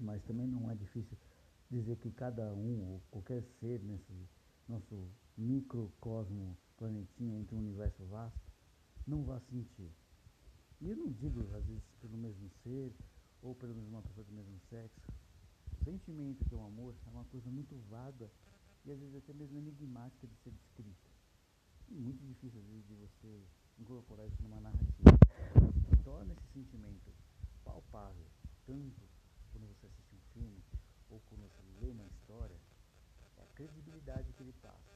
mas também não é difícil dizer que cada um ou qualquer ser nesse nosso microcosmo planetinha entre um universo vasto não vai sentir. E eu não digo às vezes pelo mesmo ser ou pela mesma pessoa do mesmo sexo. O sentimento que é o amor é uma coisa muito vaga e às vezes até mesmo enigmática de ser descrita. E muito difícil às vezes de você incorporar isso numa narrativa. Torna esse sentimento palpável, tanto quando você assiste um filme ou quando você lê uma história, é a credibilidade que ele passa.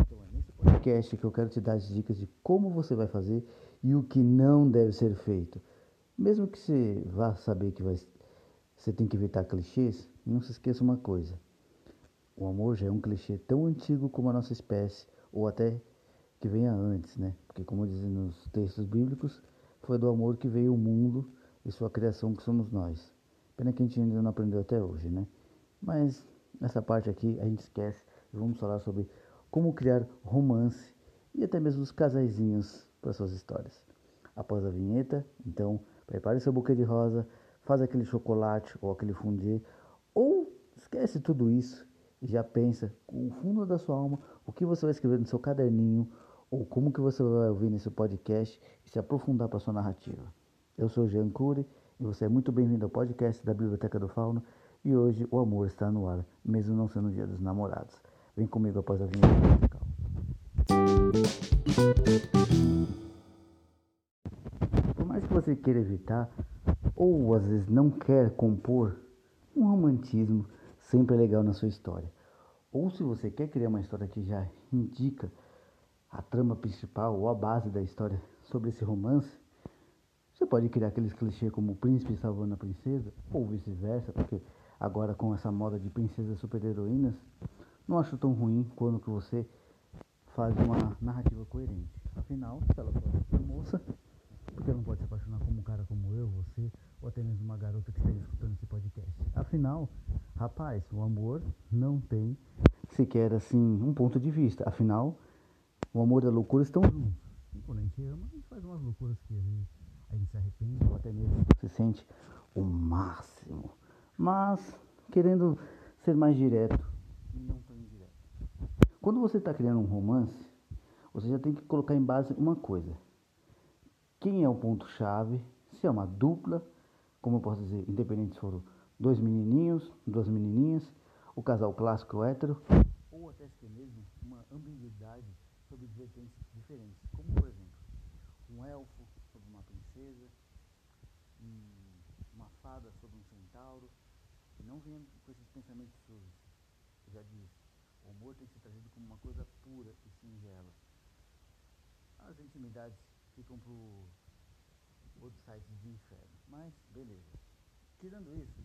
Então é nesse podcast que eu quero te dar as dicas de como você vai fazer e o que não deve ser feito. Mesmo que você vá saber que vai, você tem que evitar clichês, não se esqueça uma coisa. O amor já é um clichê tão antigo como a nossa espécie, ou até que venha antes, né? Porque como dizem nos textos bíblicos, foi do amor que veio o mundo e sua criação que somos nós. Pena que a gente ainda não aprendeu até hoje, né? Mas nessa parte aqui a gente esquece e vamos falar sobre como criar romance e até mesmo os casaizinhos para suas histórias. Após a vinheta, então, prepare seu buquê de rosa, faz aquele chocolate ou aquele fondue, ou esquece tudo isso e já pensa com o fundo da sua alma o que você vai escrever no seu caderninho ou como que você vai ouvir nesse podcast e se aprofundar para sua narrativa. Eu sou Jean Cury você é muito bem-vindo ao podcast da Biblioteca do Fauno e hoje o amor está no ar, mesmo não sendo o dia dos namorados. Vem comigo após a vinheta musical. Por mais que você queira evitar, ou às vezes não quer compor, um romantismo sempre é legal na sua história. Ou se você quer criar uma história que já indica a trama principal ou a base da história sobre esse romance, você pode criar aqueles clichês como o príncipe salvando a princesa, ou vice-versa, porque agora com essa moda de princesas super-heroínas, não acho tão ruim quando que você faz uma narrativa coerente. Afinal, se ela pode ser moça, porque não pode se apaixonar como um cara como eu, você, ou até mesmo uma garota que esteja escutando esse podcast. Afinal, rapaz, o amor não tem sequer assim um ponto de vista. Afinal, o amor e a loucura estão juntos. E quando a gente ama, a gente faz umas loucuras mesmo se sente o máximo. Mas querendo ser mais direto e não tão quando você está criando um romance, você já tem que colocar em base uma coisa. Quem é o ponto-chave? Se é uma dupla, como eu posso dizer, independente se foram dois menininhos, duas menininhas, o casal clássico hétero, ou até se mesmo uma ambiguidade sobre vertentes diferentes, como por exemplo, um elfo sobre uma princesa, uma fada sobre um centauro, e não venha com esses pensamentos sujos. Eu já disse, o amor tem que ser trazido como uma coisa pura e singela. As intimidades ficam para outros sites de inferno. Mas, beleza. Tirando isso,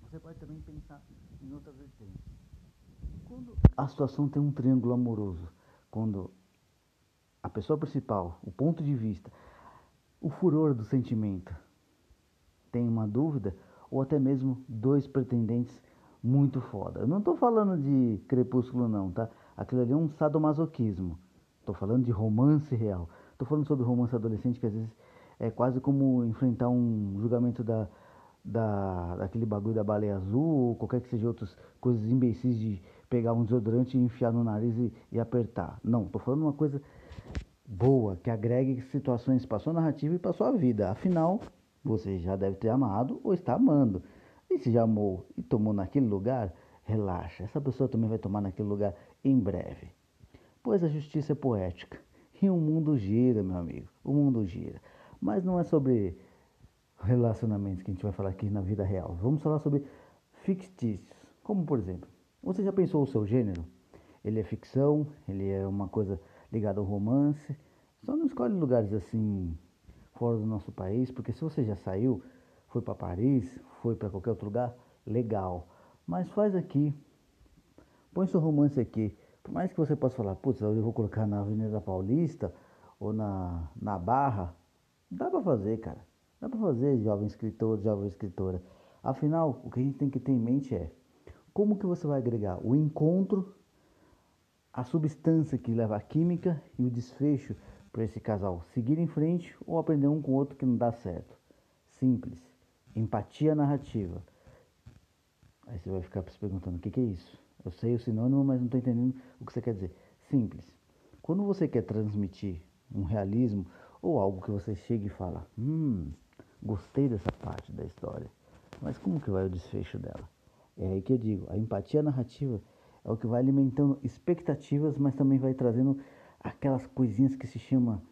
você pode também pensar em outra vertente. Quando a situação tem um triângulo amoroso, quando a pessoa principal, o ponto de vista, o furor do sentimento tem uma dúvida, ou até mesmo dois pretendentes muito foda. Eu não estou falando de crepúsculo não, tá? Aquilo ali é um sadomasoquismo. Estou falando de romance real. Estou falando sobre romance adolescente que às vezes é quase como enfrentar um julgamento da, da daquele bagulho da baleia azul ou qualquer que seja outras coisas imbecis de pegar um desodorante e enfiar no nariz e, e apertar. Não, estou falando uma coisa boa, que agregue situações para sua narrativa e para sua vida. Afinal, você já deve ter amado ou está amando. E se já amou e tomou naquele lugar, relaxa, essa pessoa também vai tomar naquele lugar em breve. Pois a justiça é poética. E o mundo gira, meu amigo. O mundo gira. Mas não é sobre relacionamentos que a gente vai falar aqui na vida real. Vamos falar sobre fictícios. Como por exemplo, você já pensou o seu gênero? Ele é ficção, ele é uma coisa ligada ao romance. Só não escolhe lugares assim fora do nosso país, porque se você já saiu, foi para Paris, foi para qualquer outro lugar, legal. Mas faz aqui, põe seu romance aqui. Por mais que você possa falar, putz, eu vou colocar na Avenida Paulista ou na, na Barra, dá para fazer, cara. Dá para fazer, jovem escritor, jovem escritora. Afinal, o que a gente tem que ter em mente é como que você vai agregar o encontro, a substância que leva a química e o desfecho para esse casal seguir em frente ou aprender um com o outro que não dá certo. Simples empatia narrativa. Aí você vai ficar se perguntando: o que, que é isso? Eu sei o sinônimo, mas não estou entendendo o que você quer dizer. Simples. Quando você quer transmitir um realismo ou algo que você chega e fala: Hum, gostei dessa parte da história, mas como que vai o desfecho dela? É aí que eu digo: a empatia narrativa é o que vai alimentando expectativas, mas também vai trazendo aquelas coisinhas que se chama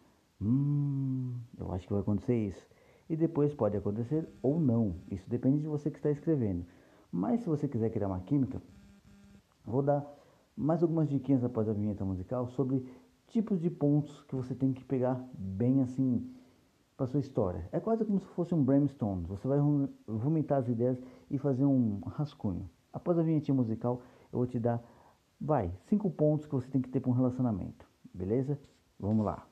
Hum, eu acho que vai acontecer isso. E depois pode acontecer ou não. Isso depende de você que está escrevendo. Mas se você quiser criar uma química, vou dar mais algumas diquinhas após a vinheta musical sobre tipos de pontos que você tem que pegar bem assim para sua história. É quase como se fosse um brainstorm. Você vai vomitar as ideias e fazer um rascunho. Após a vinheta musical, eu vou te dar, vai, cinco pontos que você tem que ter para um relacionamento. Beleza? Vamos lá.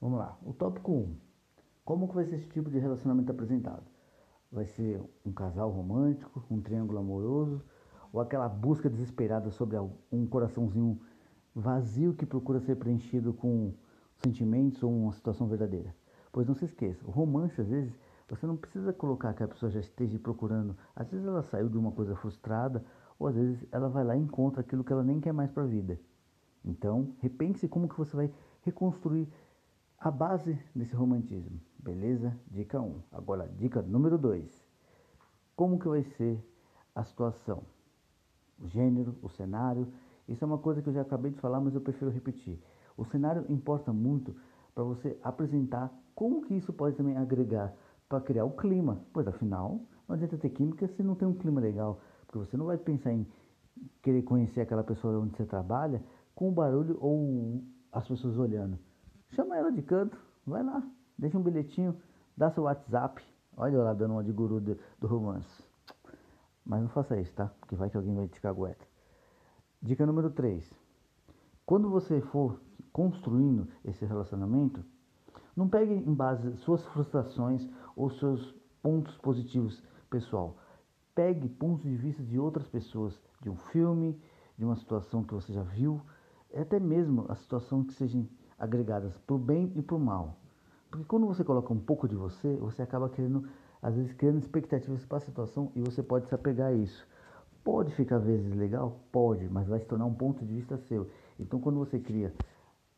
Vamos lá. O tópico 1. Como que vai ser esse tipo de relacionamento apresentado? Vai ser um casal romântico, um triângulo amoroso, ou aquela busca desesperada sobre um coraçãozinho vazio que procura ser preenchido com sentimentos ou uma situação verdadeira? Pois não se esqueça, o romance às vezes você não precisa colocar que a pessoa já esteja procurando. Às vezes ela saiu de uma coisa frustrada, ou às vezes ela vai lá e encontra aquilo que ela nem quer mais para a vida. Então, repense como que você vai reconstruir a base desse romantismo. Beleza? Dica 1. Agora, dica número 2. Como que vai ser a situação? O gênero, o cenário. Isso é uma coisa que eu já acabei de falar, mas eu prefiro repetir. O cenário importa muito para você apresentar como que isso pode também agregar para criar o clima. Pois afinal, não adianta ter química se não tem um clima legal. Porque você não vai pensar em querer conhecer aquela pessoa onde você trabalha com o barulho ou as pessoas olhando. Chama ela de canto, vai lá, deixa um bilhetinho, dá seu WhatsApp. Olha eu lá dando uma de guru do, do romance. Mas não faça isso, tá? Porque vai que alguém vai te cagueta. Dica número 3. Quando você for construindo esse relacionamento, não pegue em base suas frustrações ou seus pontos positivos pessoal. Pegue pontos de vista de outras pessoas, de um filme, de uma situação que você já viu, até mesmo a situação que sejam agregadas para o bem e para o mal. Porque quando você coloca um pouco de você, você acaba querendo, às vezes, criando expectativas para a situação e você pode se apegar a isso. Pode ficar às vezes legal? Pode, mas vai se tornar um ponto de vista seu. Então, quando você cria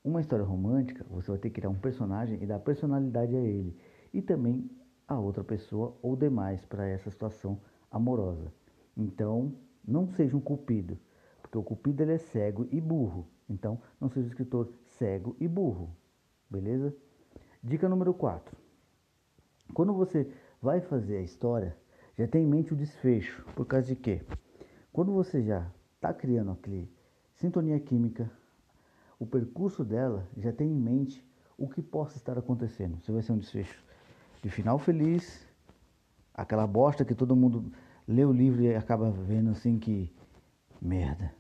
uma história romântica, você vai ter que criar um personagem e dar personalidade a ele. E também a outra pessoa ou demais para essa situação amorosa. Então, não seja um cupido, porque o cupido ele é cego e burro. Então, não seja um escritor cego e burro. Beleza? Dica número 4. Quando você vai fazer a história, já tem em mente o desfecho. Por causa de quê? Quando você já está criando aquele sintonia química, o percurso dela já tem em mente o que possa estar acontecendo. Se vai ser um desfecho de final feliz, aquela bosta que todo mundo lê o livro e acaba vendo assim que merda.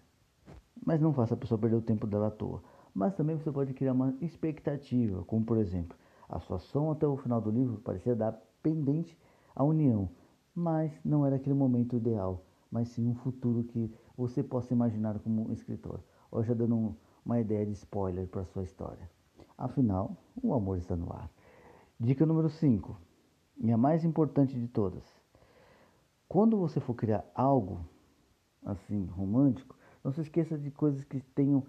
Mas não faça a pessoa perder o tempo dela à toa. Mas também você pode criar uma expectativa, como por exemplo, a situação até o final do livro parecia dar pendente à união, mas não era aquele momento ideal, mas sim um futuro que você possa imaginar como escritor. Hoje já dando um, uma ideia de spoiler para sua história. Afinal, o amor está no ar. Dica número 5, e a mais importante de todas. Quando você for criar algo assim romântico, não se esqueça de coisas que tenham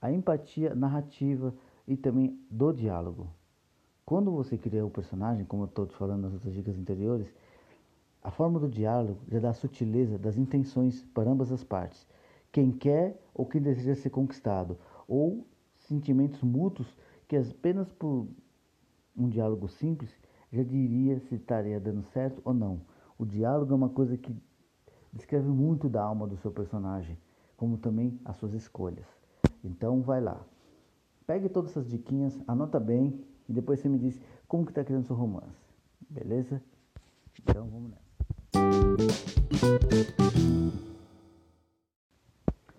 a empatia narrativa e também do diálogo. Quando você cria o personagem, como eu estou te falando nas outras dicas anteriores, a forma do diálogo já dá a sutileza das intenções para ambas as partes. Quem quer ou quem deseja ser conquistado, ou sentimentos mútuos que apenas por um diálogo simples já diria se estaria dando certo ou não. O diálogo é uma coisa que descreve muito da alma do seu personagem, como também as suas escolhas. Então vai lá. Pegue todas essas diquinhas, anota bem e depois você me diz como que está criando seu romance. Beleza? Então vamos nessa.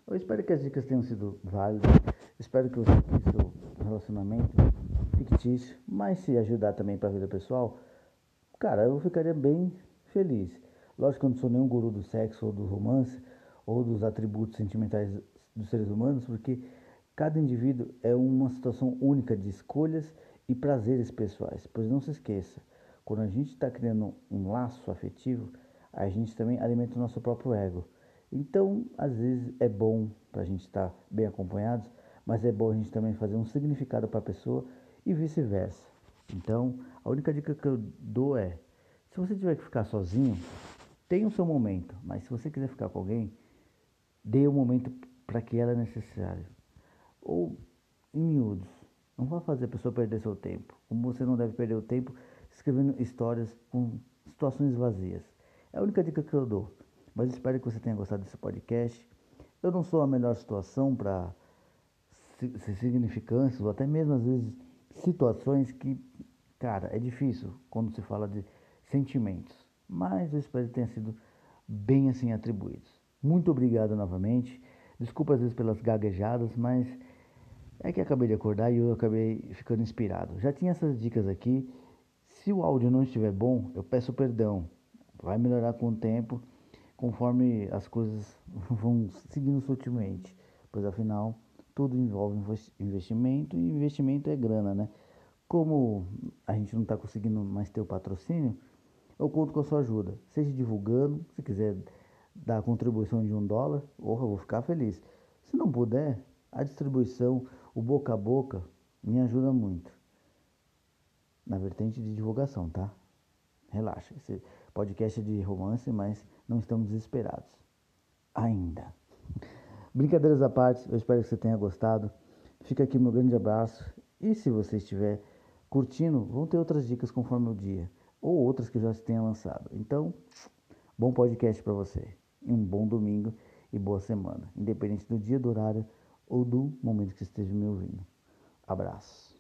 Eu espero que as dicas tenham sido válidas. Espero que você seu relacionamento fictício, mas se ajudar também para a vida pessoal, cara, eu ficaria bem feliz. Lógico que eu não sou nenhum guru do sexo ou do romance ou dos atributos sentimentais dos seres humanos, porque cada indivíduo é uma situação única de escolhas e prazeres pessoais. Pois não se esqueça, Quando a gente está criando um laço afetivo, a gente também alimenta o nosso próprio ego. Então, às vezes é bom para a gente estar tá bem acompanhados, mas é bom a gente também fazer um significado para a pessoa e vice-versa. Então, a única dica que eu dou é: se você tiver que ficar sozinho, tenha o seu momento, mas se você quiser ficar com alguém, dê o momento para que ela é necessário. Ou, em miúdos, não vá fazer a pessoa perder seu tempo. Como você não deve perder o tempo escrevendo histórias com situações vazias. É a única dica que eu dou. Mas espero que você tenha gostado desse podcast. Eu não sou a melhor situação para significâncias ou até mesmo às vezes situações que, cara, é difícil quando se fala de sentimentos. Mas eu espero que tenha sido bem assim atribuídos. Muito obrigado novamente. Desculpa às vezes pelas gaguejadas, mas é que acabei de acordar e eu acabei ficando inspirado. Já tinha essas dicas aqui. Se o áudio não estiver bom, eu peço perdão. Vai melhorar com o tempo, conforme as coisas vão seguindo sutilmente. Pois afinal, tudo envolve investimento e investimento é grana, né? Como a gente não está conseguindo mais ter o patrocínio, eu conto com a sua ajuda. Seja divulgando, se quiser dar a contribuição de um dólar, porra, eu vou ficar feliz. Se não puder, a distribuição, o boca a boca, me ajuda muito. Na vertente de divulgação, tá? Relaxa. Esse podcast é de romance, mas não estamos desesperados. Ainda. Brincadeiras à parte, eu espero que você tenha gostado. Fica aqui meu grande abraço. E se você estiver curtindo, vão ter outras dicas conforme o dia. Ou outras que eu já tenha lançado. Então, bom podcast para você. Um bom domingo e boa semana. Independente do dia, do horário ou do momento que esteja me ouvindo. Abraço.